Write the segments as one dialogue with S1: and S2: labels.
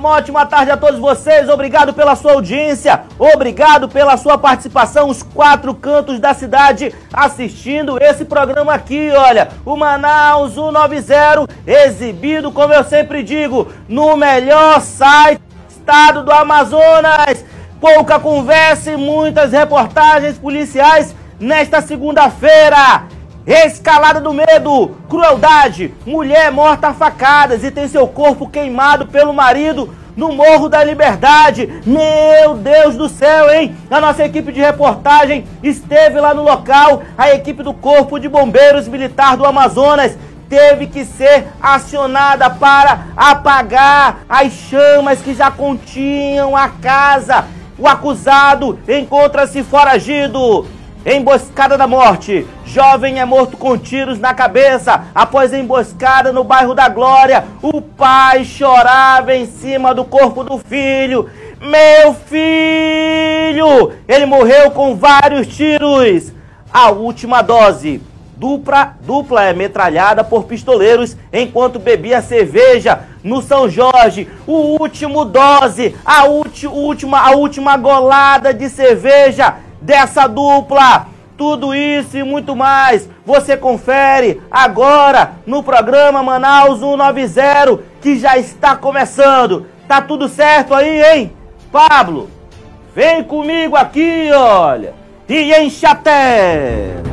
S1: Uma ótima tarde a todos vocês. Obrigado pela sua audiência, obrigado pela sua participação, os quatro cantos da cidade assistindo esse programa aqui, olha, o Manaus 190, exibido, como eu sempre digo, no melhor site do estado do Amazonas. Pouca conversa e muitas reportagens policiais nesta segunda-feira. Escalada do medo, crueldade, mulher morta a facadas e tem seu corpo queimado pelo marido no Morro da Liberdade. Meu Deus do céu, hein? A nossa equipe de reportagem esteve lá no local, a equipe do Corpo de Bombeiros Militar do Amazonas teve que ser acionada para apagar as chamas que já continham a casa. O acusado encontra-se foragido. Emboscada da morte. Jovem é morto com tiros na cabeça após emboscada no bairro da Glória. O pai chorava em cima do corpo do filho. Meu filho! Ele morreu com vários tiros. A última dose. Dupla, dupla é metralhada por pistoleiros enquanto bebia cerveja no São Jorge. O último dose, a, última, a última golada de cerveja dessa dupla. Tudo isso e muito mais você confere agora no programa Manaus 190 que já está começando. Tá tudo certo aí, hein? Pablo, vem comigo aqui, olha, e enche a terra.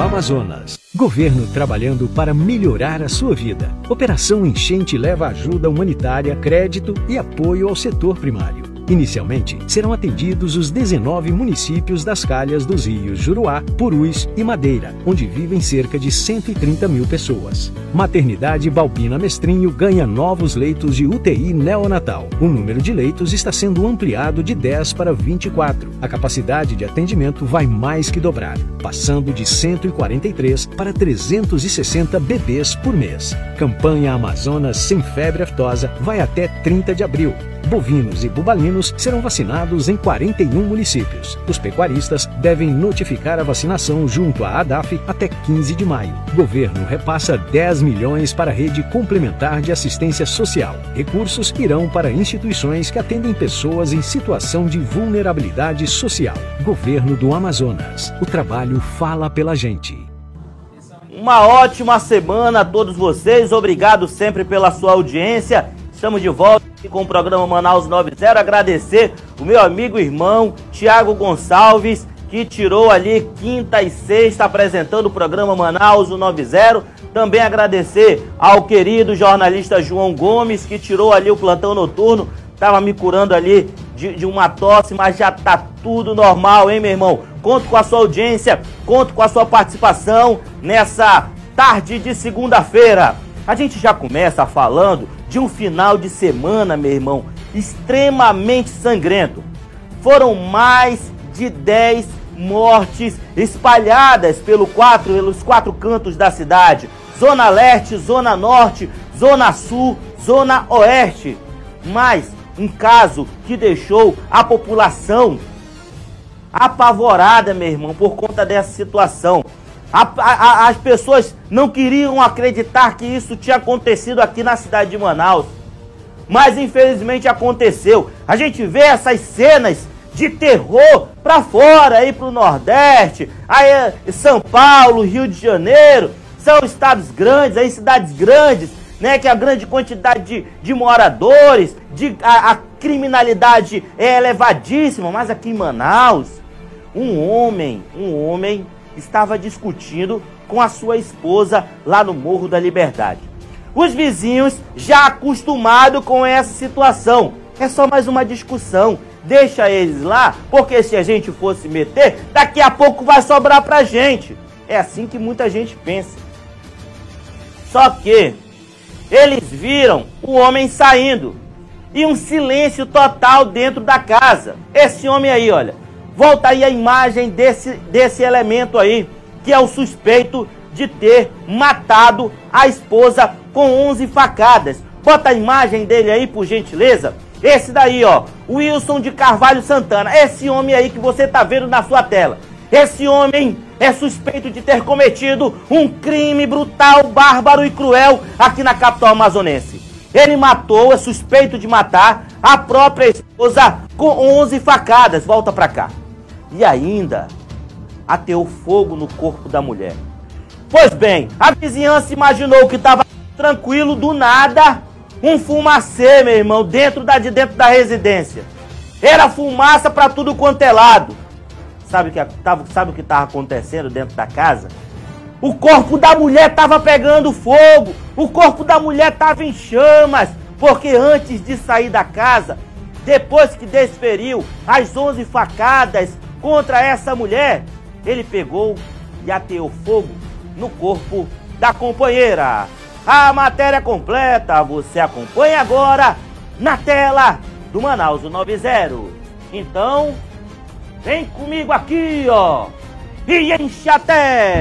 S2: Amazonas. Governo trabalhando para melhorar a sua vida. Operação Enchente leva ajuda humanitária, crédito e apoio ao setor primário. Inicialmente, serão atendidos os 19 municípios das calhas dos rios Juruá, Purus e Madeira, onde vivem cerca de 130 mil pessoas. Maternidade Balbina Mestrinho ganha novos leitos de UTI neonatal. O número de leitos está sendo ampliado de 10 para 24. A capacidade de atendimento vai mais que dobrar, passando de 143 para 360 bebês por mês. Campanha Amazonas Sem Febre Aftosa vai até 30 de abril bovinos e bubalinos serão vacinados em 41 municípios. Os pecuaristas devem notificar a vacinação junto à ADAF até 15 de maio. Governo repassa 10 milhões para a rede complementar de assistência social. Recursos irão para instituições que atendem pessoas em situação de vulnerabilidade social. Governo do Amazonas. O trabalho fala pela gente.
S1: Uma ótima semana a todos vocês. Obrigado sempre pela sua audiência. Estamos de volta com o programa Manaus 90. Agradecer o meu amigo irmão Tiago Gonçalves, que tirou ali quinta e sexta apresentando o programa Manaus 90. Também agradecer ao querido jornalista João Gomes, que tirou ali o plantão noturno. Tava me curando ali de, de uma tosse, mas já tá tudo normal, hein, meu irmão? Conto com a sua audiência, conto com a sua participação nessa tarde de segunda-feira. A gente já começa falando de um final de semana, meu irmão, extremamente sangrento. Foram mais de 10 mortes espalhadas pelo quatro, pelos quatro cantos da cidade: Zona Leste, Zona Norte, Zona Sul, Zona Oeste. Mais um caso que deixou a população apavorada, meu irmão, por conta dessa situação. A, a, as pessoas não queriam acreditar que isso tinha acontecido aqui na cidade de Manaus. Mas infelizmente aconteceu. A gente vê essas cenas de terror para fora, aí para o Nordeste, aí é São Paulo, Rio de Janeiro, são estados grandes, aí cidades grandes, né, que a grande quantidade de, de moradores, de, a, a criminalidade é elevadíssima, mas aqui em Manaus, um homem, um homem estava discutindo com a sua esposa lá no Morro da Liberdade. Os vizinhos, já acostumados com essa situação, é só mais uma discussão. Deixa eles lá, porque se a gente fosse meter, daqui a pouco vai sobrar pra gente. É assim que muita gente pensa. Só que eles viram o homem saindo e um silêncio total dentro da casa. Esse homem aí, olha, Volta aí a imagem desse, desse elemento aí. que é o suspeito de ter matado a esposa com 11 facadas. Bota a imagem dele aí, por gentileza. Esse daí, ó, Wilson de Carvalho Santana. Esse homem aí que você tá vendo na sua tela. Esse homem é suspeito de ter cometido um crime brutal, bárbaro e cruel aqui na capital amazonense. Ele matou, é suspeito de matar a própria esposa com 11 facadas. Volta pra cá. E ainda ateou fogo no corpo da mulher. Pois bem, a vizinhança imaginou que estava tranquilo do nada. Um fumacê, meu irmão, dentro da, de dentro da residência. Era fumaça para tudo quanto é lado. Sabe, que, tava, sabe o que estava acontecendo dentro da casa? O corpo da mulher estava pegando fogo. O corpo da mulher estava em chamas. Porque antes de sair da casa, depois que desferiu as 11 facadas contra essa mulher, ele pegou e ateou fogo no corpo da companheira. A matéria completa você acompanha agora na tela do Manaus 90. Então, vem comigo aqui, ó, e enche até!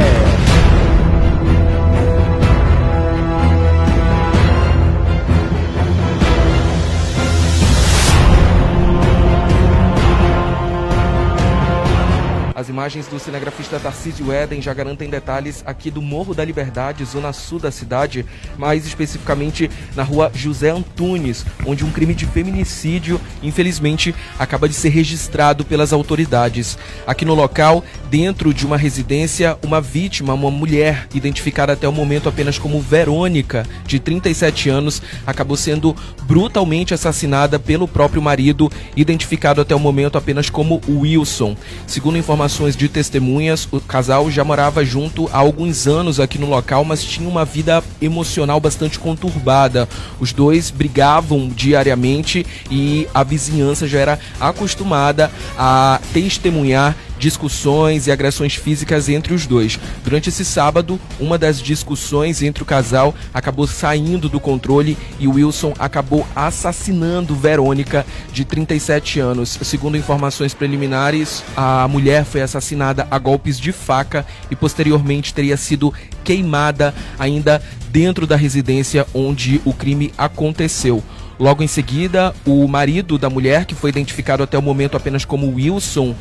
S3: As imagens do cinegrafista Tarcísio Eden já garantem detalhes aqui do Morro da Liberdade, zona sul da cidade, mais especificamente na rua José Antunes, onde um crime de feminicídio, infelizmente, acaba de ser registrado pelas autoridades. Aqui no local, dentro de uma residência, uma vítima, uma mulher, identificada até o momento apenas como Verônica, de 37 anos, acabou sendo brutalmente assassinada pelo próprio marido, identificado até o momento apenas como Wilson. Segundo informações informações de testemunhas, o casal já morava junto há alguns anos aqui no local, mas tinha uma vida emocional bastante conturbada. Os dois brigavam diariamente e a vizinhança já era acostumada a testemunhar discussões e agressões físicas entre os dois. Durante esse sábado, uma das discussões entre o casal acabou saindo do controle e Wilson acabou assassinando Verônica, de 37 anos. Segundo informações preliminares, a mulher foi assassinada a golpes de faca e posteriormente teria sido queimada ainda dentro da residência onde o crime aconteceu. Logo em seguida, o marido da mulher, que foi identificado até o momento apenas como Wilson,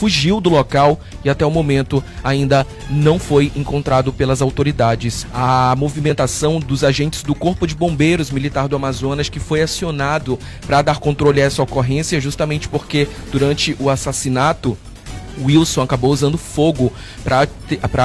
S3: fugiu do local e até o momento ainda não foi encontrado pelas autoridades. A movimentação dos agentes do Corpo de Bombeiros Militar do Amazonas que foi acionado para dar controle a essa ocorrência justamente porque durante o assassinato Wilson acabou usando fogo para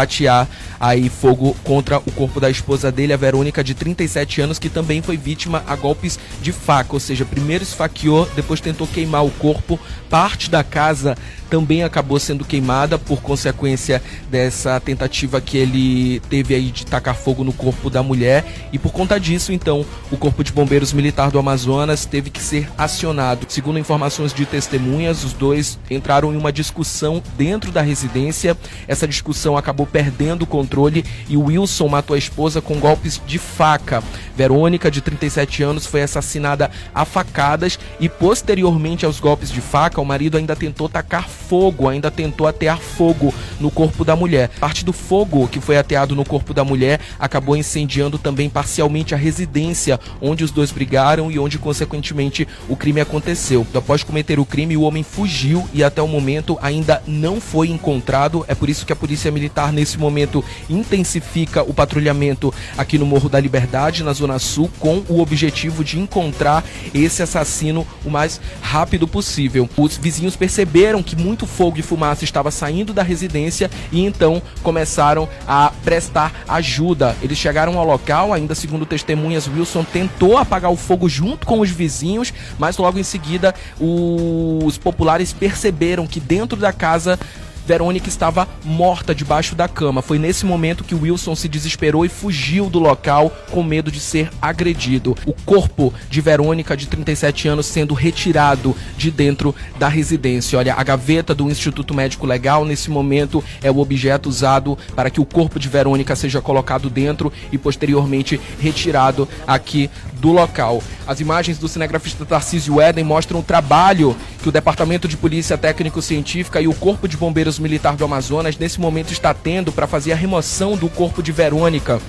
S3: atear aí fogo contra o corpo da esposa dele, a Verônica, de 37 anos, que também foi vítima a golpes de faca, ou seja, primeiro esfaqueou, depois tentou queimar o corpo. Parte da casa também acabou sendo queimada por consequência dessa tentativa que ele teve aí de tacar fogo no corpo da mulher e por conta disso, então, o Corpo de Bombeiros Militar do Amazonas teve que ser acionado. Segundo informações de testemunhas, os dois entraram em uma discussão dentro da residência. Essa discussão acabou perdendo o controle e Wilson matou a esposa com golpes de faca. Verônica, de 37 anos, foi assassinada a facadas e posteriormente aos golpes de faca, o marido ainda tentou tacar fogo, ainda tentou atear fogo no corpo da mulher. Parte do fogo que foi ateado no corpo da mulher acabou incendiando também parcialmente a residência onde os dois brigaram e onde consequentemente o crime aconteceu. Após cometer o crime, o homem fugiu e até o momento ainda não foi encontrado. É por isso que a Polícia Militar nesse momento intensifica o patrulhamento aqui no Morro da Liberdade, na Zona Sul, com o objetivo de encontrar esse assassino o mais rápido possível. Os vizinhos perceberam que muito fogo e fumaça estava saindo da residência e então começaram a prestar ajuda. Eles chegaram ao local, ainda segundo testemunhas, Wilson tentou apagar o fogo junto com os vizinhos, mas logo em seguida os populares perceberam que dentro da casa Verônica estava morta debaixo da cama. Foi nesse momento que Wilson se desesperou e fugiu do local com medo de ser agredido. O corpo de Verônica, de 37 anos, sendo retirado de dentro da residência. Olha, a gaveta do Instituto Médico Legal, nesse momento, é o objeto usado para que o corpo de Verônica seja colocado dentro e posteriormente retirado aqui do local. As imagens do cinegrafista Tarcísio Eden mostram o trabalho que o Departamento de Polícia Técnico-Científica e o Corpo de Bombeiros Militar do Amazonas, nesse momento está tendo para fazer a remoção do corpo de Verônica.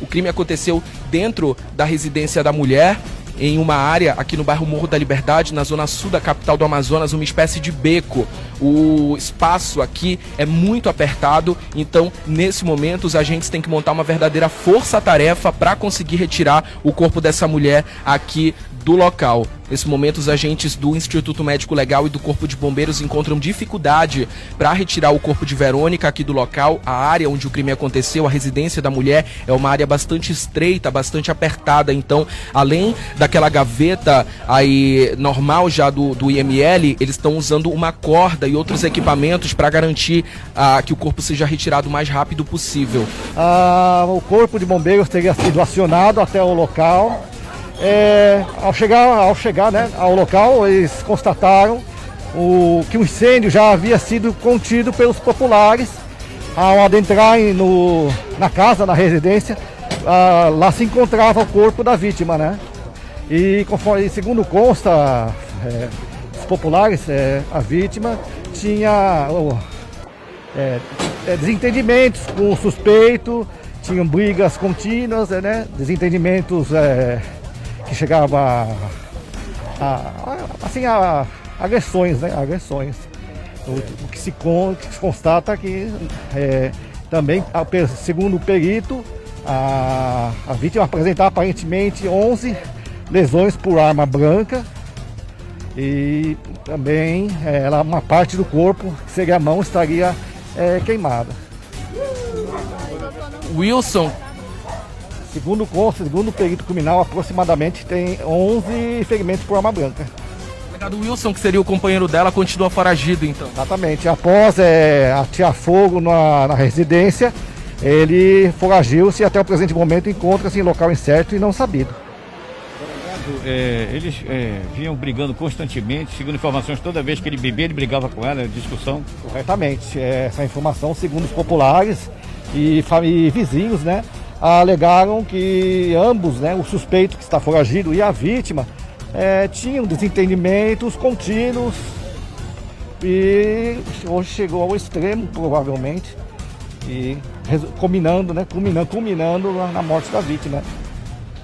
S3: O crime aconteceu dentro da residência da mulher, em uma área aqui no bairro Morro da Liberdade, na zona sul da capital do Amazonas, uma espécie de beco. O espaço aqui é muito apertado, então nesse momento os agentes têm que montar uma verdadeira força-tarefa para conseguir retirar o corpo dessa mulher aqui do local. Nesse momento, os agentes do Instituto Médico Legal e do Corpo de Bombeiros encontram dificuldade para retirar o corpo de Verônica aqui do local. A área onde o crime aconteceu, a residência da mulher, é uma área bastante estreita, bastante apertada. Então, além daquela gaveta aí normal já do, do IML, eles estão usando uma corda e outros equipamentos para garantir ah, que o corpo seja retirado o mais rápido possível.
S4: Ah, o Corpo de Bombeiros teria sido acionado até o local é, ao chegar, ao chegar né, ao local, eles constataram o, que o incêndio já havia sido contido pelos populares. Ao adentrar no, na casa, na residência, ah, lá se encontrava o corpo da vítima, né? E conforme, segundo consta, é, os populares, é, a vítima tinha é, é, desentendimentos com o suspeito, tinham brigas contínuas, né? Desentendimentos é, que chegava a, a, assim, a, agressões, né? Agressões. O, o que, se con, que, se constata que é, também, segundo o perito, a, a vítima apresentava aparentemente 11 lesões por arma branca e também é, ela, uma parte do corpo, que seria a mão, estaria é, queimada.
S3: Wilson,
S4: Segundo o segundo o perito criminal, aproximadamente tem 11 ferimentos por arma branca.
S3: O Wilson, que seria o companheiro dela, continua foragido então.
S4: Exatamente. Após é, atirar fogo na, na residência, ele foragiu-se e até o presente momento encontra-se em local incerto e não sabido.
S5: É, eles é, vinham brigando constantemente, segundo informações, toda vez que ele bebia, ele brigava com ela, discussão.
S4: Corretamente. É, essa informação, segundo os populares e, e vizinhos, né? Alegaram que ambos, né, o suspeito que está foragido e a vítima, é, tinham desentendimentos contínuos e hoje chegou ao extremo, provavelmente, e culminando, né, culminando, culminando na morte da vítima.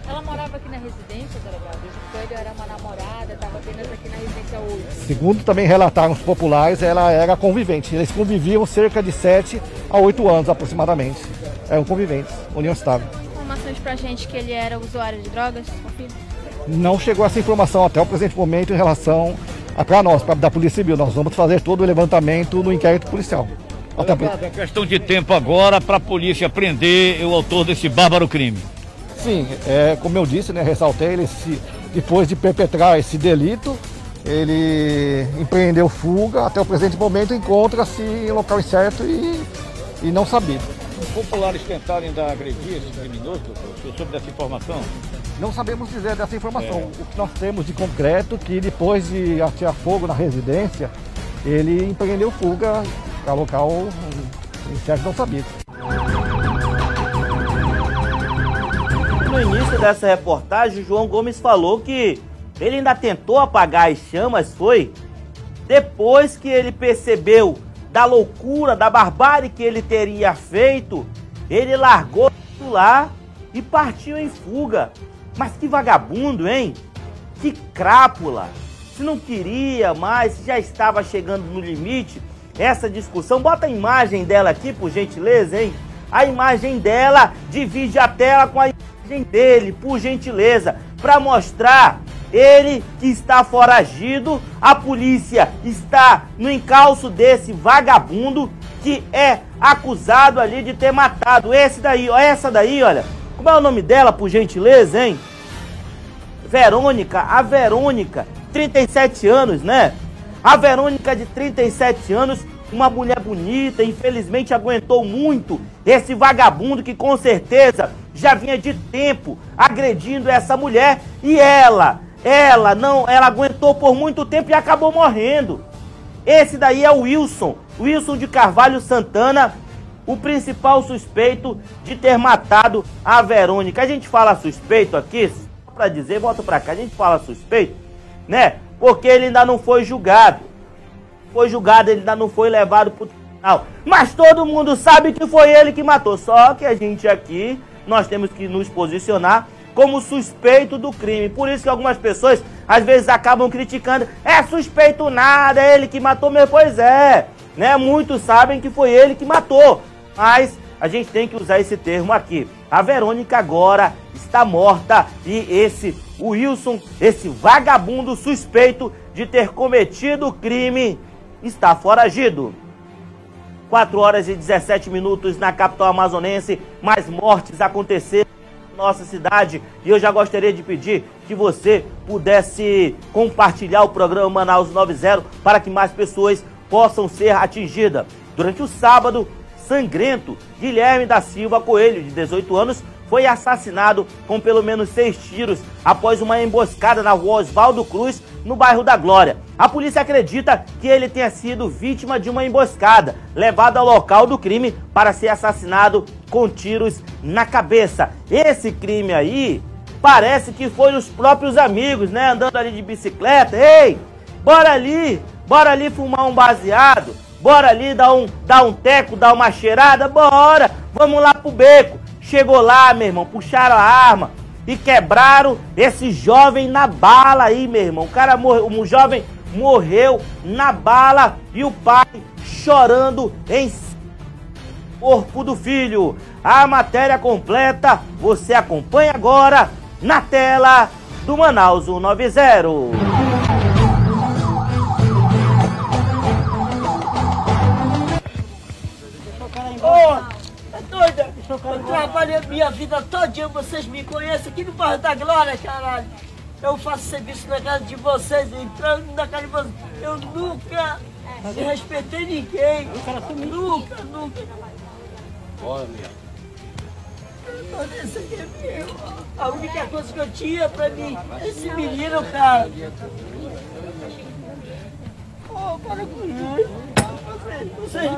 S6: Ela morava aqui na residência, delegado? Ele era uma namorada, estava apenas aqui na residência hoje.
S4: Segundo também relataram os populares, ela era convivente. Eles conviviam cerca de 7 a 8 anos aproximadamente é um convivente, união estável.
S6: Informações pra gente que ele era usuário de drogas,
S4: Não chegou essa informação até o presente momento em relação a para nós, pra, da Polícia Civil. Nós vamos fazer todo o levantamento no inquérito policial.
S5: Até é questão de tempo agora para a polícia prender o autor desse bárbaro crime.
S4: Sim, é, como eu disse, né, ressaltei, ele se, depois de perpetrar esse delito, ele empreendeu fuga, até o presente momento encontra-se em local incerto e, e não sabido.
S5: Os populares tentarem dar agredir esse criminoso, sobre dessa informação?
S4: Não sabemos dizer dessa informação. É. O que nós temos de concreto é que depois de atirar fogo na residência, ele empreendeu fuga para local incerto não sabia.
S1: No início dessa reportagem, João Gomes falou que ele ainda tentou apagar as chamas, foi? Depois que ele percebeu da loucura, da barbárie que ele teria feito, ele largou lá e partiu em fuga. Mas que vagabundo, hein? Que crápula! Se não queria mais, se já estava chegando no limite, essa discussão, bota a imagem dela aqui, por gentileza, hein? A imagem dela divide a tela com a imagem dele, por gentileza, para mostrar ele que está foragido, a polícia está no encalço desse vagabundo que é acusado ali de ter matado. Esse daí, ó, essa daí, olha. Como é o nome dela, por gentileza, hein? Verônica, a Verônica, 37 anos, né? A Verônica de 37 anos, uma mulher bonita, infelizmente aguentou muito esse vagabundo que com certeza já vinha de tempo agredindo essa mulher e ela ela não, ela aguentou por muito tempo e acabou morrendo. Esse daí é o Wilson, Wilson de Carvalho Santana, o principal suspeito de ter matado a Verônica. A gente fala suspeito aqui, para dizer, volta para cá, a gente fala suspeito, né? Porque ele ainda não foi julgado. foi julgado, ele ainda não foi levado pro tribunal. Mas todo mundo sabe que foi ele que matou. Só que a gente aqui, nós temos que nos posicionar como suspeito do crime. Por isso que algumas pessoas às vezes acabam criticando. É suspeito nada, é ele que matou mesmo. Pois é, né? Muitos sabem que foi ele que matou. Mas a gente tem que usar esse termo aqui. A Verônica agora está morta e esse Wilson, esse vagabundo suspeito de ter cometido o crime, está foragido. 4 horas e 17 minutos na capital amazonense, mais mortes aconteceram nossa cidade e eu já gostaria de pedir que você pudesse compartilhar o programa Manaus 90 para que mais pessoas possam ser atingidas. Durante o sábado, sangrento, Guilherme da Silva Coelho, de 18 anos, foi assassinado com pelo menos seis tiros após uma emboscada na rua Oswaldo Cruz, no bairro da Glória. A polícia acredita que ele tenha sido vítima de uma emboscada, levado ao local do crime para ser assassinado com tiros na cabeça. Esse crime aí parece que foi os próprios amigos, né? Andando ali de bicicleta. Ei, bora ali, bora ali fumar um baseado. Bora ali dar um, dar um teco, dar uma cheirada? Bora! Vamos lá pro beco. Chegou lá, meu irmão, puxaram a arma e quebraram esse jovem na bala aí, meu irmão. O cara morreu, o jovem morreu na bala e o pai chorando em corpo do filho. A matéria completa você acompanha agora na tela do Manaus 90.
S7: Eu trabalhei minha vida todinha, vocês me conhecem aqui no bairro da Glória, caralho. Eu faço serviço na casa de vocês, entrando na casa de vocês. Eu nunca respeitei ninguém. Nunca, nunca. Bora, minha. É meu. A única coisa que eu tinha pra mim, esse menino, cara. Oh, para com isso. Vocês,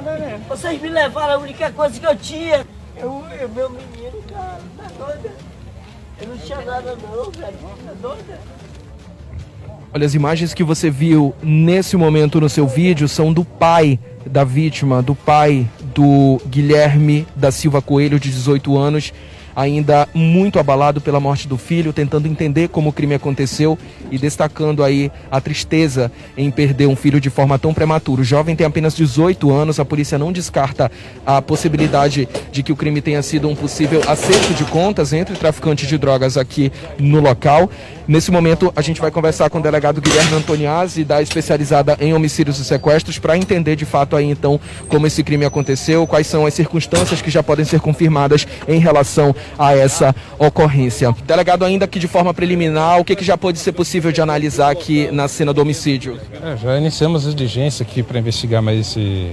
S7: vocês me levaram a única coisa que eu tinha. Eu, eu, meu menino, cara, tá doida? Eu não tinha nada não, velho. Tá doida?
S3: Olha, as imagens que você viu nesse momento no seu vídeo são do pai da vítima, do pai do Guilherme da Silva Coelho, de 18 anos, ainda muito abalado pela morte do filho, tentando entender como o crime aconteceu e destacando aí a tristeza em perder um filho de forma tão prematura. O jovem tem apenas 18 anos, a polícia não descarta a possibilidade de que o crime tenha sido um possível acerto de contas entre traficantes de drogas aqui no local. Nesse momento, a gente vai conversar com o delegado Guilherme Antoniazzi, da especializada em homicídios e sequestros, para entender de fato aí então como esse crime aconteceu, quais são as circunstâncias que já podem ser confirmadas em relação a essa ocorrência. Delegado, ainda que de forma preliminar, o que, que já pode ser possível de analisar aqui na cena do homicídio?
S8: É, já iniciamos as diligências aqui para investigar mais esse,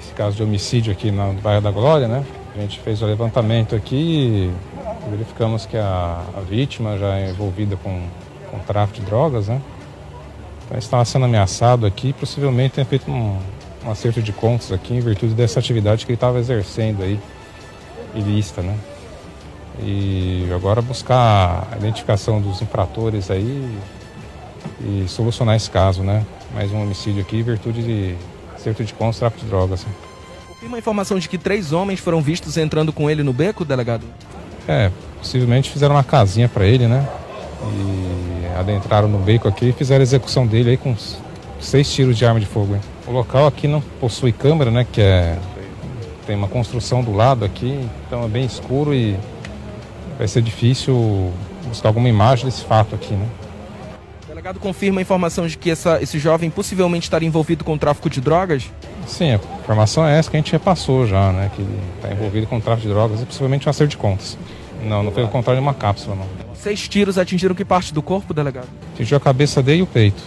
S8: esse caso de homicídio aqui no bairro da Glória, né? A gente fez o levantamento aqui e verificamos que a, a vítima já é envolvida com, com tráfico de drogas, né? Então estava sendo ameaçado aqui, possivelmente tem feito um, um acerto de contas aqui em virtude dessa atividade que ele estava exercendo aí, ilícita, né? E agora buscar a identificação dos infratores aí e solucionar esse caso, né? Mais um homicídio aqui em virtude de acerto de contas, tráfico de drogas. Né?
S3: Confirma a informação de que três homens foram vistos entrando com ele no beco, delegado?
S8: É, possivelmente fizeram uma casinha para ele, né? E adentraram no beco aqui e fizeram a execução dele aí com seis tiros de arma de fogo. Hein? O local aqui não possui câmera, né? Que é tem uma construção do lado aqui, então é bem escuro e vai ser difícil buscar alguma imagem desse fato aqui, né?
S3: O delegado confirma a informação de que essa, esse jovem possivelmente estaria envolvido com tráfico de drogas?
S8: Sim, a informação é essa que a gente repassou já, né? Que ele está envolvido com tráfico de drogas e possivelmente um acerto de contas. Não, não foi o contrário de uma cápsula, não.
S3: Seis tiros atingiram que parte do corpo, delegado?
S8: Atingiu a cabeça dele e o peito.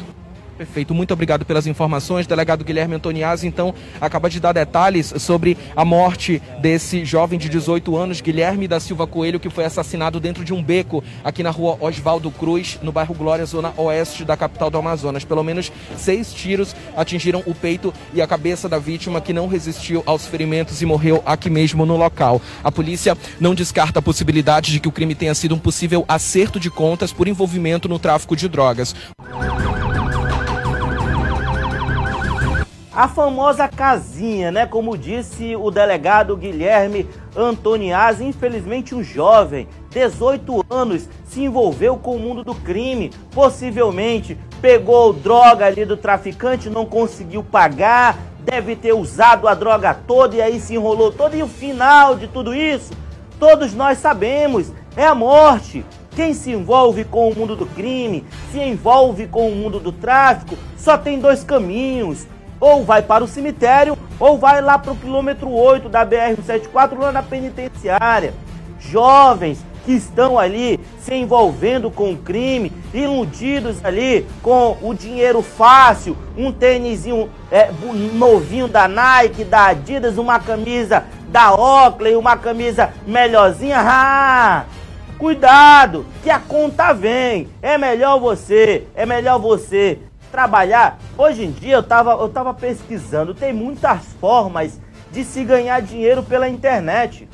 S3: Perfeito, muito obrigado pelas informações. Delegado Guilherme Antoniazzi, então, acaba de dar detalhes sobre a morte desse jovem de 18 anos, Guilherme da Silva Coelho, que foi assassinado dentro de um beco aqui na rua Oswaldo Cruz, no bairro Glória, zona oeste da capital do Amazonas. Pelo menos seis tiros atingiram o peito e a cabeça da vítima, que não resistiu aos ferimentos e morreu aqui mesmo no local. A polícia não descarta a possibilidade de que o crime tenha sido um possível acerto de contas por envolvimento no tráfico de drogas.
S1: A famosa casinha, né? Como disse o delegado Guilherme Antoniazzi, infelizmente um jovem, 18 anos, se envolveu com o mundo do crime, possivelmente pegou droga ali do traficante, não conseguiu pagar, deve ter usado a droga toda e aí se enrolou todo. E o final de tudo isso, todos nós sabemos, é a morte. Quem se envolve com o mundo do crime, se envolve com o mundo do tráfico, só tem dois caminhos ou vai para o cemitério, ou vai lá para o quilômetro 8 da BR-174, lá na penitenciária. Jovens que estão ali se envolvendo com o crime, iludidos ali com o dinheiro fácil, um tênisinho é, novinho da Nike, da Adidas, uma camisa da Oakley, uma camisa melhorzinha. Ah, cuidado, que a conta vem. É melhor você, é melhor você trabalhar. Hoje em dia eu tava, eu tava pesquisando, tem muitas formas de se ganhar dinheiro pela internet.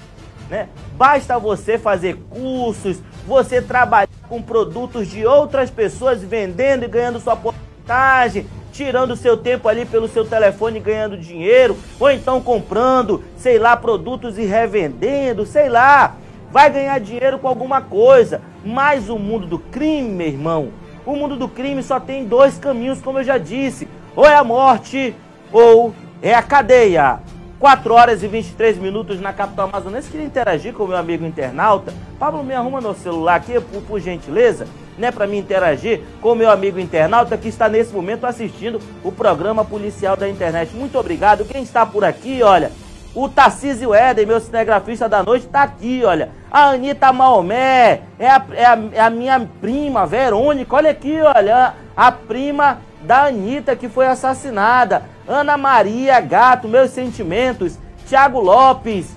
S1: Né? Basta você fazer cursos, você trabalhar com produtos de outras pessoas vendendo e ganhando sua porcentagem, tirando seu tempo ali pelo seu telefone ganhando dinheiro, ou então comprando, sei lá, produtos e revendendo, sei lá. Vai ganhar dinheiro com alguma coisa. Mas o mundo do crime, meu irmão, o mundo do crime só tem dois caminhos, como eu já disse: ou é a morte ou é a cadeia. 4 horas e 23 minutos na capital amazonense. Queria interagir com o meu amigo internauta. Pablo, me arruma no celular aqui, por, por gentileza, né, para me interagir com o meu amigo internauta que está nesse momento assistindo o programa policial da internet. Muito obrigado. Quem está por aqui, olha, o Tarcísio Éden, meu cinegrafista da noite, está aqui, olha. A Anitta Maomé, é a, é, a, é a, minha prima, Verônica, olha aqui, olha. A prima da Anitta que foi assassinada. Ana Maria Gato, meus sentimentos. Tiago Lopes,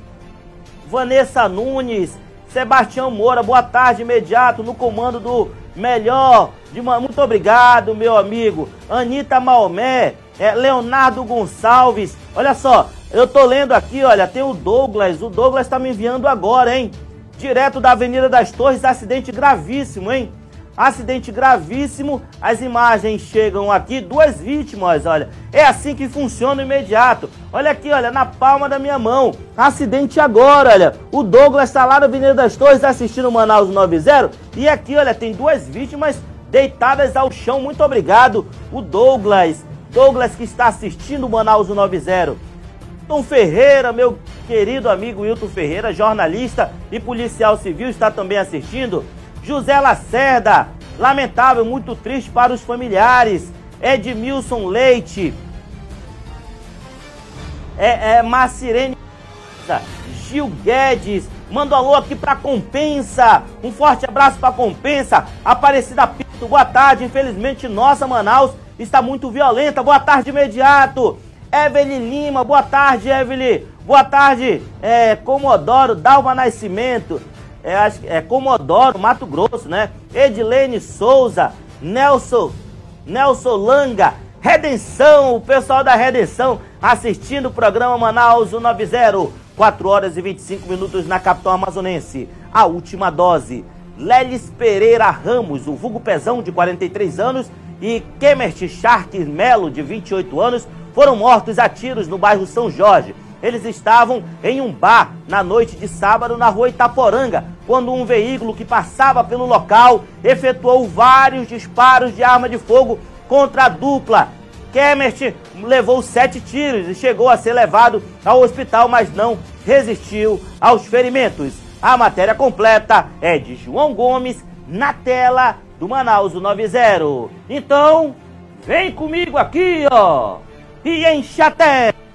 S1: Vanessa Nunes, Sebastião Moura, boa tarde imediato no comando do melhor. De uma... Muito obrigado, meu amigo. Anitta Maomé, é, Leonardo Gonçalves. Olha só, eu tô lendo aqui, olha, tem o Douglas. O Douglas tá me enviando agora, hein? Direto da Avenida das Torres, acidente gravíssimo, hein? Acidente gravíssimo. As imagens chegam aqui, duas vítimas, olha. É assim que funciona o imediato. Olha aqui, olha, na palma da minha mão. Acidente agora, olha. O Douglas está lá na Avenida das Torres assistindo o Manaus 90. E aqui, olha, tem duas vítimas deitadas ao chão. Muito obrigado, o Douglas. Douglas que está assistindo o Manaus 90. Tom Ferreira, meu querido amigo Wilton Ferreira, jornalista e policial civil, está também assistindo. José Lacerda, lamentável, muito triste para os familiares. Edmilson Leite, é, é Macirene, Gil Guedes, manda um alô aqui para Compensa. Um forte abraço para Compensa. Aparecida Pinto, boa tarde. Infelizmente, nossa Manaus está muito violenta. Boa tarde imediato. Evelyn Lima, boa tarde, Evelyn. Boa tarde, é, Comodoro, Dalva Nascimento é, é Comodoro, Mato Grosso, né? Edilene Souza, Nelson, Nelson Langa, Redenção, o pessoal da Redenção assistindo o programa Manaus 90, 4 horas e 25 minutos na capital amazonense. A última dose. Lelis Pereira Ramos, o vulgo pezão de 43 anos, e Kemert Shark Melo, de 28 anos, foram mortos a tiros no bairro São Jorge. Eles estavam em um bar na noite de sábado na rua Itaporanga, quando um veículo que passava pelo local efetuou vários disparos de arma de fogo contra a dupla. Kemert levou sete tiros e chegou a ser levado ao hospital, mas não resistiu aos ferimentos. A matéria completa é de João Gomes na tela do Manaus 90. Então, vem comigo aqui, ó, e enche a tela.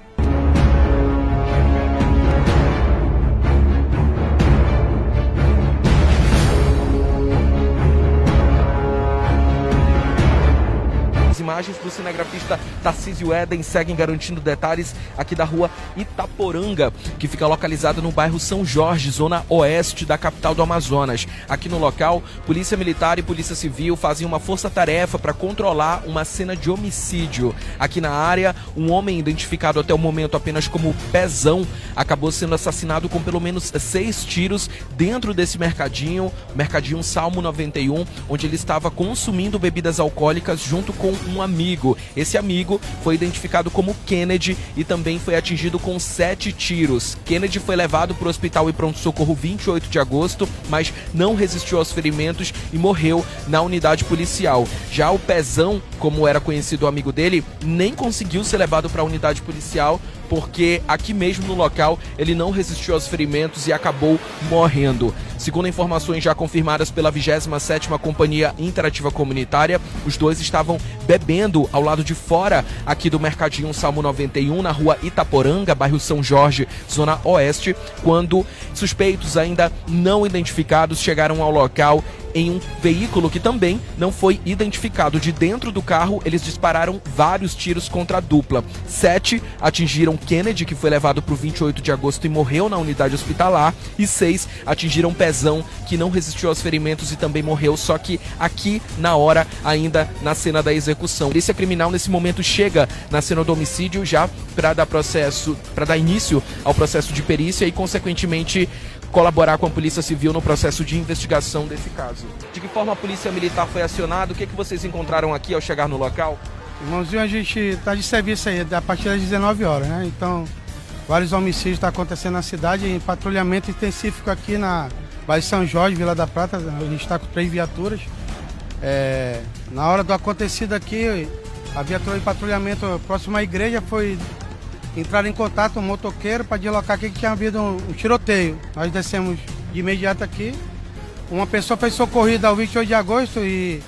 S3: Imagens do cinegrafista Tarcísio Eden seguem garantindo detalhes aqui da rua Itaporanga, que fica localizada no bairro São Jorge, zona oeste da capital do Amazonas. Aqui no local, Polícia Militar e Polícia Civil fazem uma força-tarefa para controlar uma cena de homicídio. Aqui na área, um homem identificado até o momento apenas como Pezão acabou sendo assassinado com pelo menos seis tiros dentro desse mercadinho, mercadinho Salmo 91, onde ele estava consumindo bebidas alcoólicas junto com um amigo amigo. Esse amigo foi identificado como Kennedy e também foi atingido com sete tiros. Kennedy foi levado para o hospital e pronto-socorro 28 de agosto, mas não resistiu aos ferimentos e morreu na unidade policial. Já o Pezão, como era conhecido o amigo dele, nem conseguiu ser levado para a unidade policial porque aqui mesmo no local ele não resistiu aos ferimentos e acabou morrendo. Segundo informações já confirmadas pela 27ª Companhia Interativa Comunitária, os dois estavam bebendo ao lado de fora aqui do Mercadinho Salmo 91, na rua Itaporanga, bairro São Jorge, zona oeste, quando suspeitos ainda não identificados chegaram ao local em um veículo que também não foi identificado. De dentro do carro, eles dispararam vários tiros contra a dupla. Sete atingiram Kennedy, que foi levado para o 28 de agosto e morreu na unidade hospitalar. E seis atingiram Pezão, que não resistiu aos ferimentos e também morreu, só que aqui na hora, ainda na cena da execução. Polícia criminal nesse momento chega na cena do homicídio já para dar processo, para dar início ao processo de perícia e consequentemente colaborar com a Polícia Civil no processo de investigação desse caso. De que forma a Polícia Militar foi acionada? O que, é que vocês encontraram aqui ao chegar no local?
S9: Irmãozinho, a gente está de serviço aí a partir das 19 horas, né? Então, vários homicídios estão tá acontecendo na cidade em patrulhamento intensivo aqui na Baía São Jorge, Vila da Prata. A gente está com três viaturas. É, na hora do acontecido aqui, a viatura de patrulhamento próxima à igreja foi entraram em contato um motoqueiro para deslocar aqui que tinha havido um, um, tiroteio. Nós descemos de imediato aqui. Uma pessoa foi socorrida ao 28 de agosto e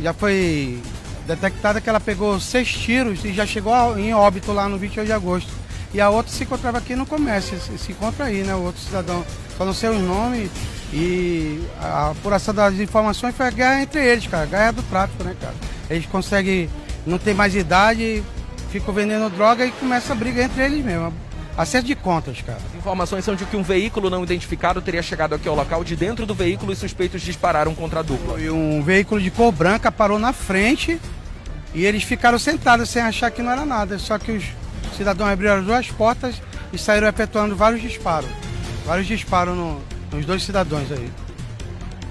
S9: já foi detectada que ela pegou seis tiros e já chegou em óbito lá no 28 de agosto. E a outra se encontrava aqui no comércio, se, encontra aí, né? O outro cidadão, só não sei nomes. E a apuração das informações foi a guerra entre eles, cara. A guerra do tráfico, né, cara? Eles conseguem, não ter mais idade, ficam vendendo droga e começa a briga entre eles mesmo. Acerto de contas, cara.
S3: Informações são de que um veículo não identificado teria chegado aqui ao local. De dentro do veículo, os suspeitos dispararam contra a dupla.
S9: E um veículo de cor branca parou na frente e eles ficaram sentados sem achar que não era nada. Só que os cidadãos abriram as duas portas e saíram efetuando vários disparos. Vários disparos no, nos dois cidadãos aí.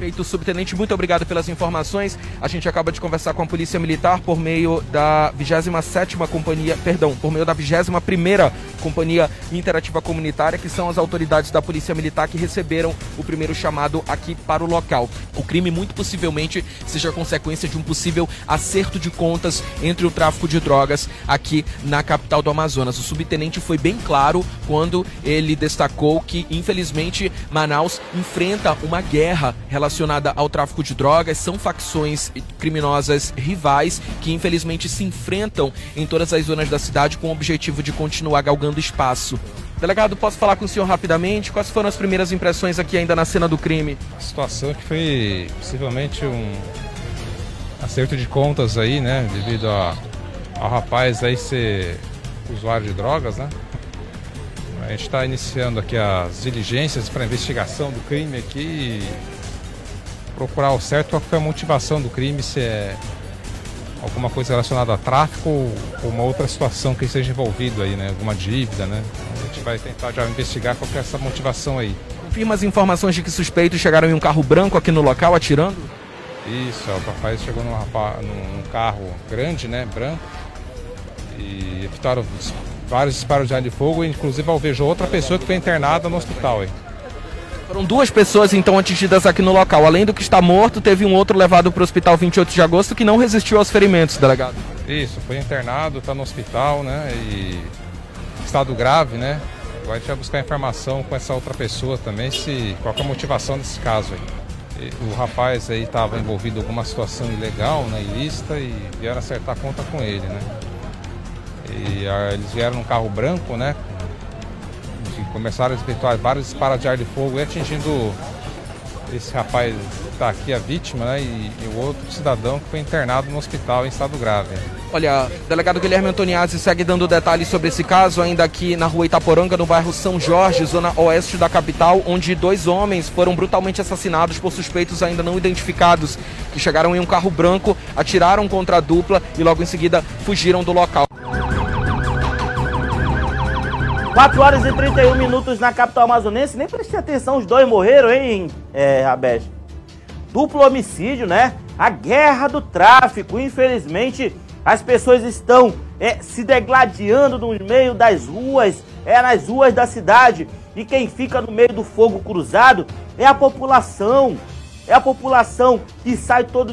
S3: Feito, subtenente, muito obrigado pelas informações. A gente acaba de conversar com a Polícia Militar por meio da 27ª Companhia, perdão, por meio da 21ª Companhia Interativa Comunitária, que são as autoridades da Polícia Militar que receberam o primeiro chamado aqui para o local. O crime muito possivelmente seja consequência de um possível acerto de contas entre o tráfico de drogas aqui na capital do Amazonas. O subtenente foi bem claro quando ele destacou que, infelizmente, Manaus enfrenta uma guerra relacionada relacionada ao tráfico de drogas, são facções criminosas rivais que infelizmente se enfrentam em todas as zonas da cidade com o objetivo de continuar galgando espaço. Delegado, posso falar com o senhor rapidamente? Quais foram as primeiras impressões aqui ainda na cena do crime?
S8: A situação que foi possivelmente um acerto de contas aí, né? Devido a, ao rapaz aí ser usuário de drogas, né? A gente está iniciando aqui as diligências para investigação do crime aqui procurar ao certo qual foi a motivação do crime, se é alguma coisa relacionada a tráfico ou uma outra situação que esteja envolvido aí, né? Alguma dívida, né? A gente vai tentar já investigar qual é essa motivação aí.
S3: Confirma as informações de que suspeitos chegaram em um carro branco aqui no local atirando?
S8: Isso, o rapaz chegou num, rapaz, num carro grande, né? Branco. E efetuaram vários disparos de arma de fogo, inclusive alvejou outra pessoa que foi internada no hospital aí.
S3: Foram duas pessoas então atingidas aqui no local. Além do que está morto, teve um outro levado para o hospital 28 de agosto que não resistiu aos ferimentos, delegado.
S8: Isso, foi internado, está no hospital, né? E estado grave, né? Agora a gente vai buscar informação com essa outra pessoa também, se qual é a motivação desse caso aí. O rapaz aí estava envolvido em alguma situação ilegal, né, ilícita, e vieram acertar conta com ele, né? E a, eles vieram num carro branco, né? Começaram a efetuar vários disparos de ar de fogo e atingindo esse rapaz está aqui, a vítima, né, e, e, o outro cidadão que foi internado no hospital em estado grave.
S3: Olha, delegado Guilherme Antoniazzi segue dando detalhes sobre esse caso, ainda aqui na rua Itaporanga, no bairro São Jorge, zona oeste da capital, onde dois homens foram brutalmente assassinados por suspeitos ainda não identificados, que chegaram em um carro branco, atiraram contra a dupla e logo em seguida fugiram do local.
S1: 4 horas e 31 minutos na capital amazonense. Nem prestei atenção, os dois morreram, hein, é, Rabés? Duplo homicídio, né? a guerra do tráfico. Infelizmente, as pessoas estão é, se degladiando no meio das ruas, é nas ruas da cidade. E quem fica no meio do fogo cruzado é a população. É a população que sai todo,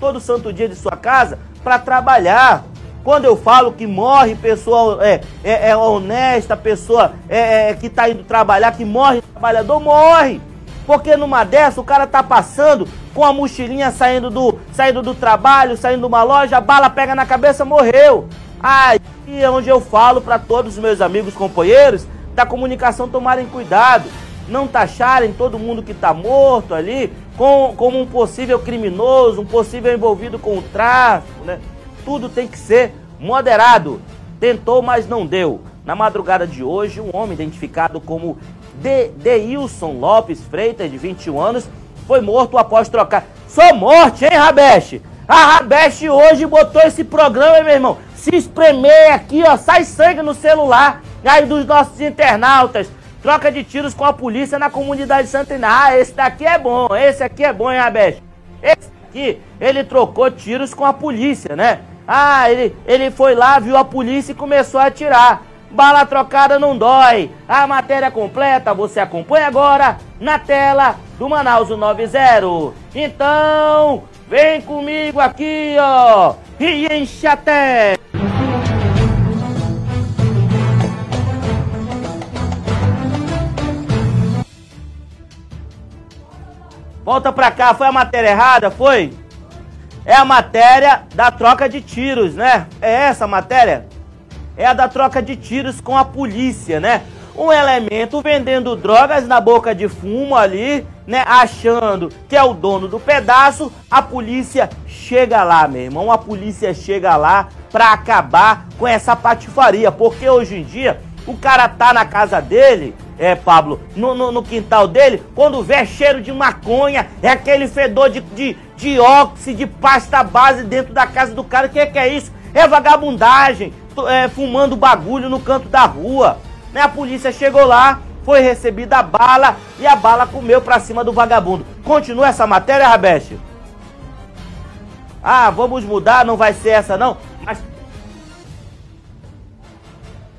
S1: todo santo dia de sua casa para trabalhar. Quando eu falo que morre pessoa é, é, é honesta, pessoa é, é que está indo trabalhar, que morre trabalhador, morre. Porque numa dessa o cara tá passando com a mochilinha saindo do, saindo do trabalho, saindo de uma loja, a bala pega na cabeça, morreu. Aí é onde eu falo para todos os meus amigos companheiros da comunicação tomarem cuidado, não taxarem todo mundo que está morto ali com, como um possível criminoso, um possível envolvido com o tráfico, né? Tudo tem que ser moderado. Tentou, mas não deu. Na madrugada de hoje, um homem identificado como de Deilson Lopes Freitas, de 21 anos, foi morto após trocar. Sou morte, hein, Rabeste? A Rabeste hoje botou esse programa, meu irmão. Se espremer aqui, ó, sai sangue no celular. Aí dos nossos internautas. Troca de tiros com a polícia na comunidade Santina. Ah, esse daqui é bom, esse aqui é bom, hein, Rabeste? Esse aqui, ele trocou tiros com a polícia, né? Ah, ele, ele foi lá, viu a polícia e começou a atirar. Bala trocada não dói. A matéria completa você acompanha agora na tela do Manaus 90. Então, vem comigo aqui, ó, e enche a tela. Volta pra cá, foi a matéria errada, foi? É a matéria da troca de tiros, né? É essa a matéria? é a da troca de tiros com a polícia, né? Um elemento vendendo drogas na boca de fumo ali, né? Achando que é o dono do pedaço, a polícia chega lá, meu irmão. A polícia chega lá pra acabar com essa patifaria, porque hoje em dia o cara tá na casa dele, é, Pablo, no, no, no, quintal dele, quando vê cheiro de maconha, é aquele fedor de, de, de óxido, de pasta base dentro da casa do cara. O que, é que é isso? É vagabundagem, é, fumando bagulho no canto da rua. Né? A polícia chegou lá, foi recebida a bala e a bala comeu pra cima do vagabundo. Continua essa matéria, Rabeste? Ah, vamos mudar, não vai ser essa não. Mas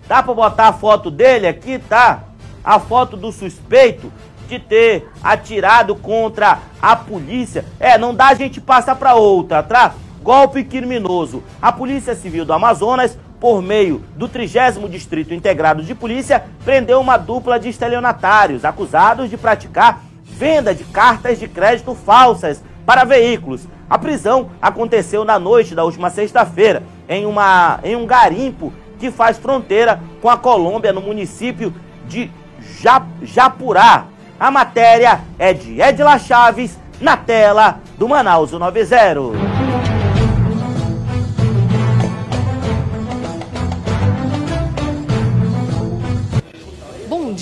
S1: dá pra botar a foto dele aqui, tá? A foto do suspeito de ter atirado contra a polícia. É, não dá a gente passar pra outra, tá? Golpe criminoso. A Polícia Civil do Amazonas por meio do 30 Distrito Integrado de Polícia, prendeu uma dupla de estelionatários acusados de praticar venda de cartas de crédito falsas para veículos. A prisão aconteceu na noite da última sexta-feira em, uma, em um garimpo que faz fronteira com a Colômbia no município de Japurá. A matéria é de Edila Chaves na tela do Manaus 90.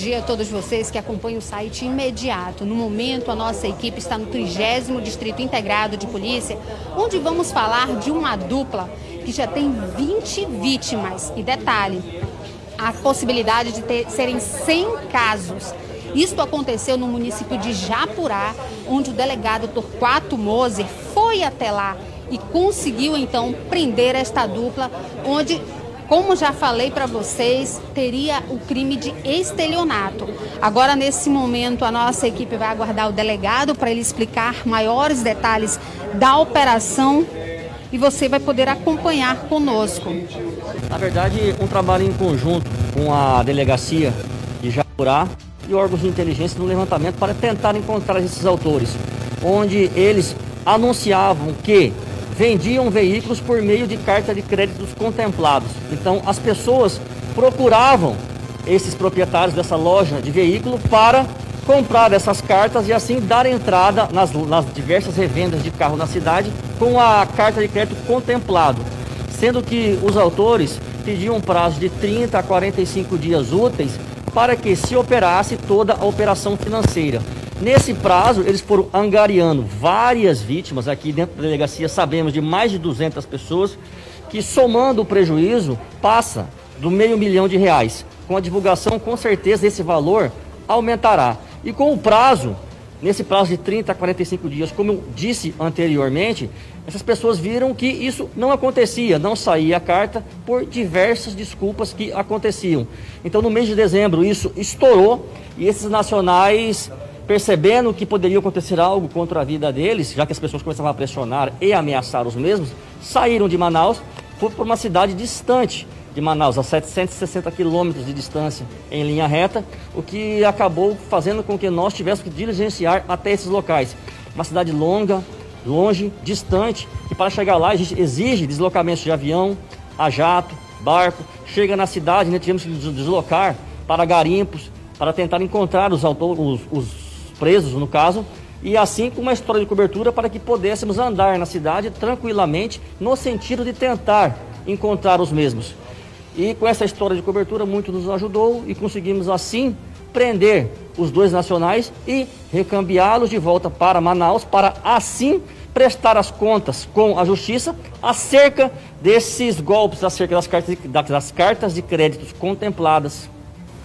S10: dia a todos vocês que acompanham o site imediato. No momento, a nossa equipe está no 30 Distrito Integrado de Polícia, onde vamos falar de uma dupla que já tem 20 vítimas. E detalhe, a possibilidade de ter, serem 100 casos. Isto aconteceu no município de Japurá, onde o delegado Torquato Moser foi até lá e conseguiu então prender esta dupla, onde como já falei para vocês, teria o crime de estelionato. Agora, nesse momento, a nossa equipe vai aguardar o delegado para ele explicar maiores detalhes da operação e você vai poder acompanhar conosco.
S11: Na verdade, um trabalho em conjunto com a delegacia de Japurá e órgãos de inteligência no levantamento para tentar encontrar esses autores, onde eles anunciavam que vendiam veículos por meio de carta de créditos contemplados. Então as pessoas procuravam esses proprietários dessa loja de veículo para comprar essas cartas e assim dar entrada nas, nas diversas revendas de carro na cidade com a carta de crédito contemplado, sendo que os autores pediam um prazo de 30 a 45 dias úteis para que se operasse toda a operação financeira. Nesse prazo, eles foram angariando várias vítimas. Aqui dentro da delegacia sabemos de mais de 200 pessoas, que somando o prejuízo, passa do meio milhão de reais. Com a divulgação, com certeza, esse valor aumentará. E com o prazo nesse prazo de 30 a 45 dias, como eu disse anteriormente, essas pessoas viram que isso não acontecia, não saía a carta por diversas desculpas que aconteciam. Então, no mês de dezembro, isso estourou e esses nacionais, percebendo que poderia acontecer algo contra a vida deles, já que as pessoas começavam a pressionar e ameaçar os mesmos, saíram de Manaus, foram para uma cidade distante de Manaus, a 760 quilômetros de distância em linha reta, o que acabou fazendo com que nós tivéssemos que diligenciar até esses locais. Uma cidade longa, longe, distante, e para chegar lá a gente exige deslocamentos de avião, a jato, barco. Chega na cidade, né, tivemos que deslocar para garimpos, para tentar encontrar os, os, os presos, no caso, e assim com uma história de cobertura para que pudéssemos andar na cidade tranquilamente, no sentido de tentar encontrar os mesmos. E com essa história de cobertura, muito nos ajudou e conseguimos assim prender os dois nacionais e recambiá-los de volta para Manaus, para assim prestar as contas com a justiça acerca desses golpes, acerca das cartas de, das cartas de créditos contempladas.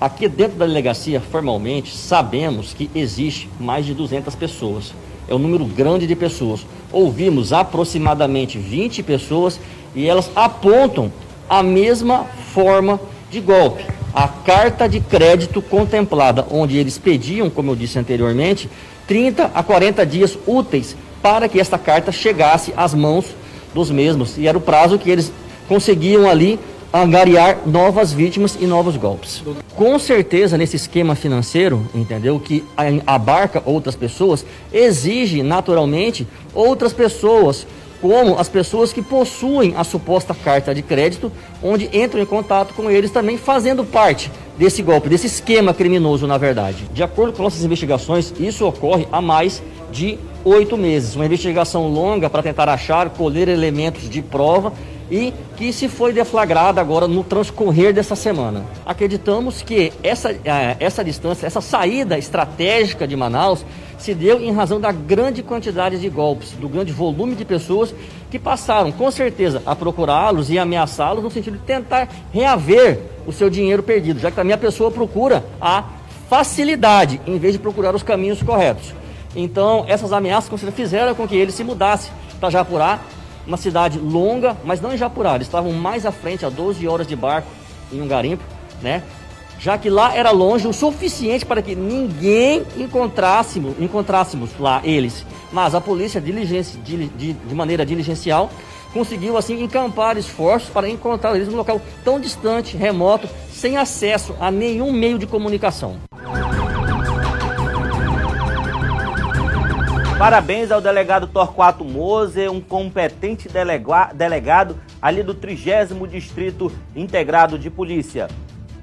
S11: Aqui dentro da delegacia, formalmente, sabemos que existe mais de 200 pessoas. É um número grande de pessoas. Ouvimos aproximadamente 20 pessoas e elas apontam a mesma forma de golpe. A carta de crédito contemplada, onde eles pediam, como eu disse anteriormente, 30 a 40 dias úteis para que esta carta chegasse às mãos dos mesmos. E era o prazo que eles conseguiam ali angariar novas vítimas e novos golpes. Com certeza, nesse esquema financeiro, entendeu? Que abarca outras pessoas, exige naturalmente outras pessoas como as pessoas que possuem a suposta carta de crédito, onde entram em contato com eles também fazendo parte desse golpe, desse esquema criminoso, na verdade. De acordo com nossas investigações, isso ocorre há mais de oito meses. Uma investigação longa para tentar achar, colher elementos de prova e que se foi deflagrada agora no transcorrer dessa semana. Acreditamos que essa, eh, essa distância, essa saída estratégica de Manaus se deu em razão da grande quantidade de golpes, do grande volume de pessoas que passaram, com certeza, a procurá-los e ameaçá-los no sentido de tentar reaver o seu dinheiro perdido, já que também a pessoa procura a facilidade em vez de procurar os caminhos corretos. Então, essas ameaças com certeza, fizeram com que ele se mudasse para Japurá, uma cidade longa, mas não em Japurá, eles estavam mais à frente, a 12 horas de barco em um garimpo, né? Já que lá era longe o suficiente para que ninguém encontrássemos, encontrássemos lá eles. Mas a polícia, diligência, de, de, maneira diligencial, conseguiu assim encampar esforços para encontrar eles num local tão distante, remoto, sem acesso a nenhum meio de comunicação.
S1: Parabéns ao delegado Torquato Moser, um competente delega delegado ali do 30 Distrito Integrado de Polícia.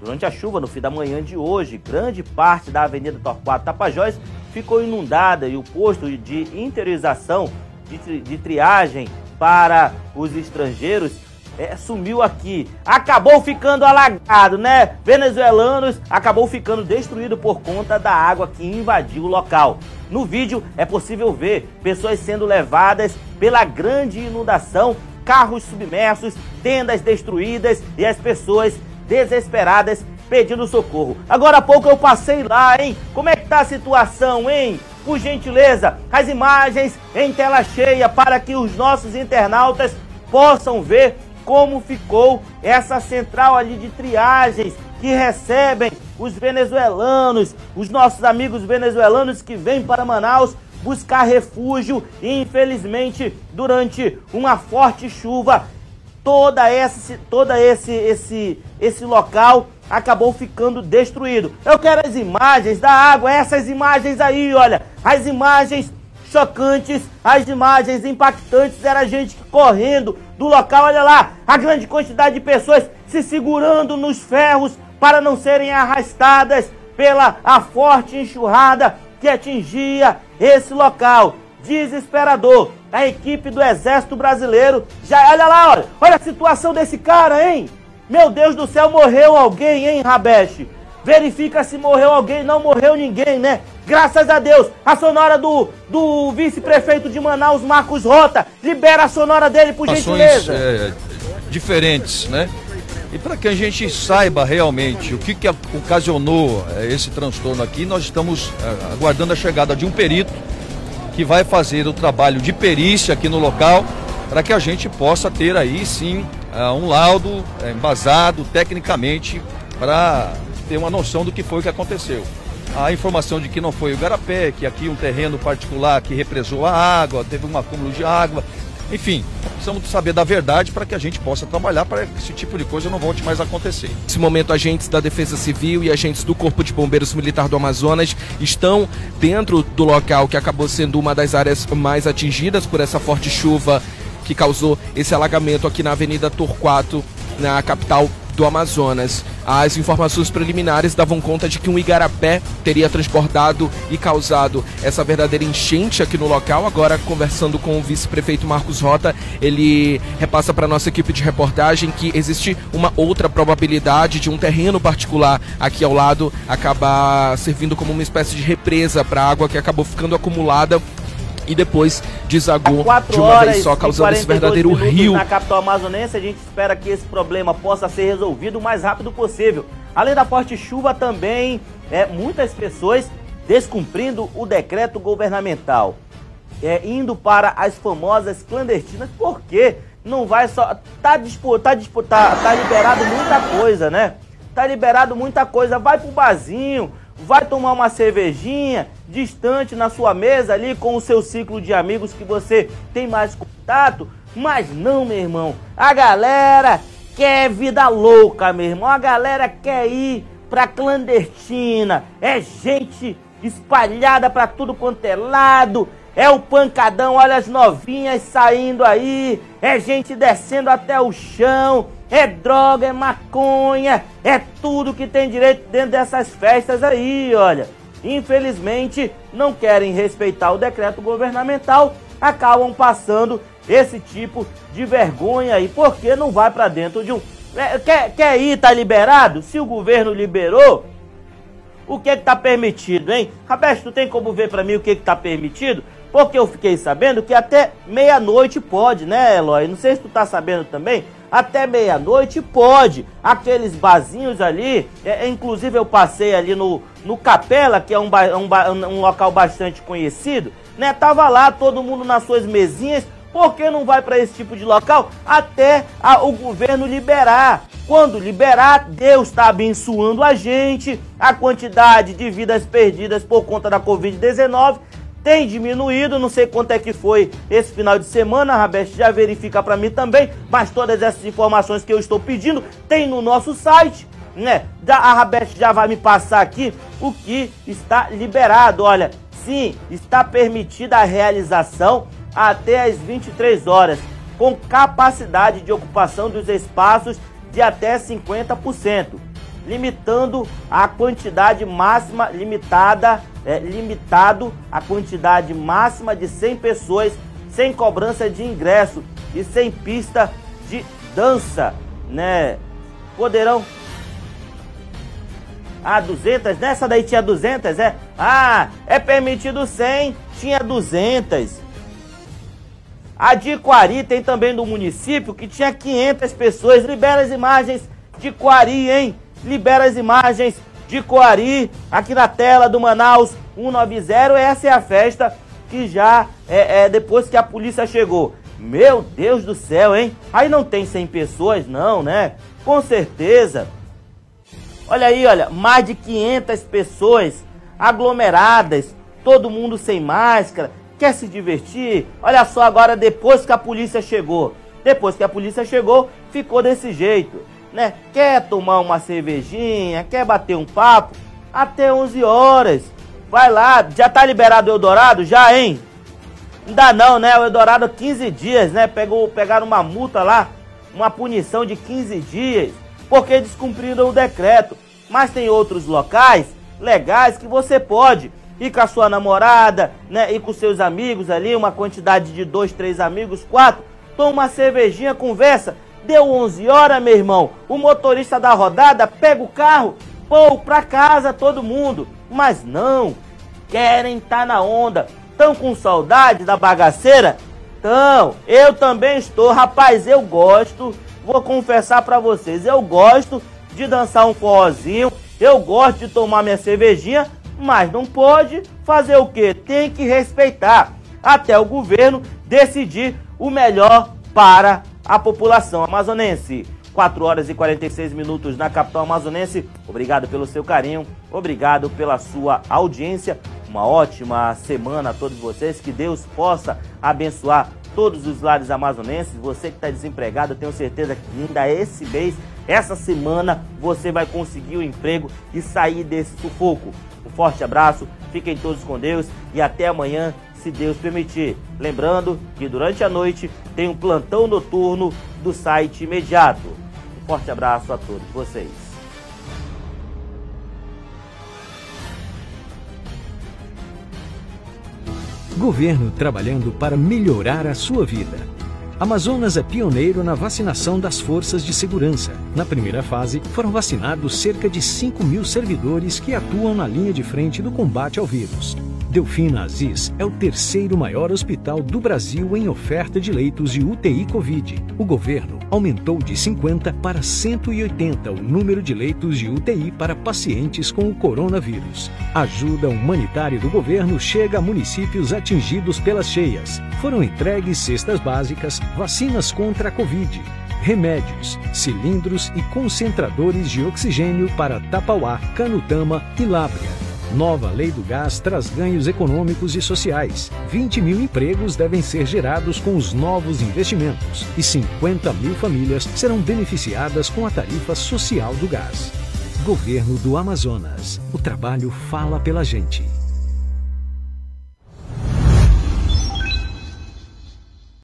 S1: Durante a chuva no fim da manhã de hoje, grande parte da Avenida Torquato Tapajós ficou inundada e o posto de interiorização de, tri de triagem para os estrangeiros é, sumiu aqui. Acabou ficando alagado, né? Venezuelanos acabou ficando destruído por conta da água que invadiu o local. No vídeo é possível ver pessoas sendo levadas pela grande inundação, carros submersos, tendas destruídas e as pessoas desesperadas pedindo socorro. Agora há pouco eu passei lá, hein? Como é que tá a situação, hein? Por gentileza, as imagens em tela cheia para que os nossos internautas possam ver como ficou essa central ali de triagens que recebem os venezuelanos, os nossos amigos venezuelanos que vêm para Manaus buscar refúgio e infelizmente durante uma forte chuva toda esse, toda esse, esse, esse local acabou ficando destruído. Eu quero as imagens da água, essas imagens aí, olha, as imagens chocantes, as imagens impactantes, era gente correndo do local, olha lá, a grande quantidade de pessoas se segurando nos ferros para não serem arrastadas pela a forte enxurrada que atingia esse local desesperador. A equipe do Exército Brasileiro já. Olha lá, olha, olha a situação desse cara, hein? Meu Deus do céu, morreu alguém, hein, Rabesh? Verifica se morreu alguém, não morreu ninguém, né? Graças a Deus. A sonora do, do vice-prefeito de Manaus, Marcos Rota. Libera a sonora dele, por gentileza.
S12: É, diferentes, né? E para que a gente saiba realmente o que, que ocasionou eh, esse transtorno aqui, nós estamos eh, aguardando a chegada de um perito que vai fazer o trabalho de perícia aqui no local para que a gente possa ter aí sim eh, um laudo embasado tecnicamente para ter uma noção do que foi que aconteceu. A informação de que não foi o garapé, que aqui um terreno particular que represou a água, teve um acúmulo de água, enfim, precisamos saber da verdade para que a gente possa trabalhar para que esse tipo de coisa não volte mais a acontecer.
S3: Nesse momento, agentes da Defesa Civil e agentes do Corpo de Bombeiros Militar do Amazonas estão dentro do local que acabou sendo uma das áreas mais atingidas por essa forte chuva que causou esse alagamento aqui na Avenida Torquato, na capital do Amazonas. As informações preliminares davam conta de que um igarapé teria transbordado e causado essa verdadeira enchente aqui no local. Agora, conversando com o vice-prefeito Marcos Rota, ele repassa para nossa equipe de reportagem que existe uma outra probabilidade de um terreno particular aqui ao lado acabar servindo como uma espécie de represa para a água que acabou ficando acumulada e depois desagou de uma vez só, causando esse verdadeiro rio.
S1: Na capital amazonense, a gente espera que esse problema possa ser resolvido o mais rápido possível. Além da forte chuva, também é, muitas pessoas descumprindo o decreto governamental, é, indo para as famosas clandestinas, porque não vai só. Tá, dispo, tá, tá, tá liberado muita coisa, né? Tá liberado muita coisa. Vai pro barzinho, vai tomar uma cervejinha distante na sua mesa ali com o seu ciclo de amigos que você tem mais contato. Mas não, meu irmão. A galera quer vida louca, meu irmão. A galera quer ir pra clandestina. É gente espalhada pra tudo quanto é lado. É o pancadão, olha as novinhas saindo aí. É gente descendo até o chão é droga, é maconha, é tudo que tem direito dentro dessas festas aí, olha. Infelizmente, não querem respeitar o decreto governamental, acabam passando esse tipo de vergonha aí, porque não vai para dentro de um. É, quer, quer ir, tá liberado? Se o governo liberou, o que que tá permitido, hein? Rabesto, tu tem como ver para mim o que que tá permitido? Porque eu fiquei sabendo que até meia-noite pode, né, Eloy? Não sei se tu tá sabendo também até meia-noite pode. Aqueles barzinhos ali, é, é, inclusive eu passei ali no, no Capela, que é um, um, um local bastante conhecido, né? Tava lá todo mundo nas suas mesinhas. Por que não vai para esse tipo de local até a, o governo liberar? Quando liberar, Deus está abençoando a gente. A quantidade de vidas perdidas por conta da Covid-19 tem diminuído, não sei quanto é que foi esse final de semana, a Rabeste já verifica para mim também, mas todas essas informações que eu estou pedindo tem no nosso site, né? A Rabeste já vai me passar aqui o que está liberado, olha, sim, está permitida a realização até as 23 horas, com capacidade de ocupação dos espaços de até 50%, limitando a quantidade máxima limitada é, limitado a quantidade máxima de 100 pessoas, sem cobrança de ingresso e sem pista de dança, né? Poderão ah, 200? Nessa daí tinha 200, é? Ah, é permitido 100, tinha 200. A de Quari tem também do município que tinha 500 pessoas. Libera as imagens de Quari, hein? Libera as imagens de Coari, aqui na tela do Manaus 190. Essa é a festa que já é, é depois que a polícia chegou. Meu Deus do céu, hein? Aí não tem 100 pessoas, não, né? Com certeza. Olha aí, olha, mais de 500 pessoas aglomeradas, todo mundo sem máscara, quer se divertir? Olha só agora depois que a polícia chegou. Depois que a polícia chegou, ficou desse jeito né? Quer tomar uma cervejinha, quer bater um papo? Até 11 horas. Vai lá, já tá liberado o Eldorado? Já, hein? Ainda não, né? O Eldorado 15 dias, né? Pegou, pegaram uma multa lá, uma punição de 15 dias, porque descumpriram o decreto. Mas tem outros locais legais que você pode ir com a sua namorada, né? Ir com seus amigos ali, uma quantidade de dois, três amigos, quatro. Toma uma cervejinha, conversa Deu 11 horas, meu irmão. O motorista da rodada pega o carro, pô, pra casa todo mundo. Mas não, querem estar tá na onda. Tão com saudade da bagaceira? Então, eu também estou, rapaz, eu gosto vou confessar para vocês, eu gosto de dançar um forrozinho, eu gosto de tomar minha cervejinha, mas não pode fazer o quê? Tem que respeitar até o governo decidir o melhor para a população amazonense. 4 horas e 46 minutos na capital amazonense. Obrigado pelo seu carinho, obrigado pela sua audiência. Uma ótima semana a todos vocês. Que Deus possa abençoar todos os lares amazonenses. Você que está desempregado, tenho certeza que ainda esse mês, essa semana, você vai conseguir o um emprego e sair desse sufoco. Um forte abraço, fiquem todos com Deus e até amanhã, se Deus permitir. Lembrando que durante a noite tem um plantão noturno do site imediato. Um forte abraço a todos vocês.
S2: Governo trabalhando para melhorar a sua vida. Amazonas é pioneiro na vacinação das forças de segurança. Na primeira fase, foram vacinados cerca de 5 mil servidores que atuam na linha de frente do combate ao vírus. Delfina Aziz é o terceiro maior hospital do Brasil em oferta de leitos de UTI Covid. O governo aumentou de 50 para 180 o número de leitos de UTI para pacientes com o coronavírus. A ajuda humanitária do governo chega a municípios atingidos pelas cheias. Foram entregues cestas básicas, vacinas contra a Covid, remédios, cilindros e concentradores de oxigênio para Tapauá, Canutama e Lábrea. Nova lei do gás traz ganhos econômicos e sociais. 20 mil empregos devem ser gerados com os novos investimentos e 50 mil famílias serão beneficiadas com a tarifa social do gás. Governo do Amazonas. O trabalho fala pela gente.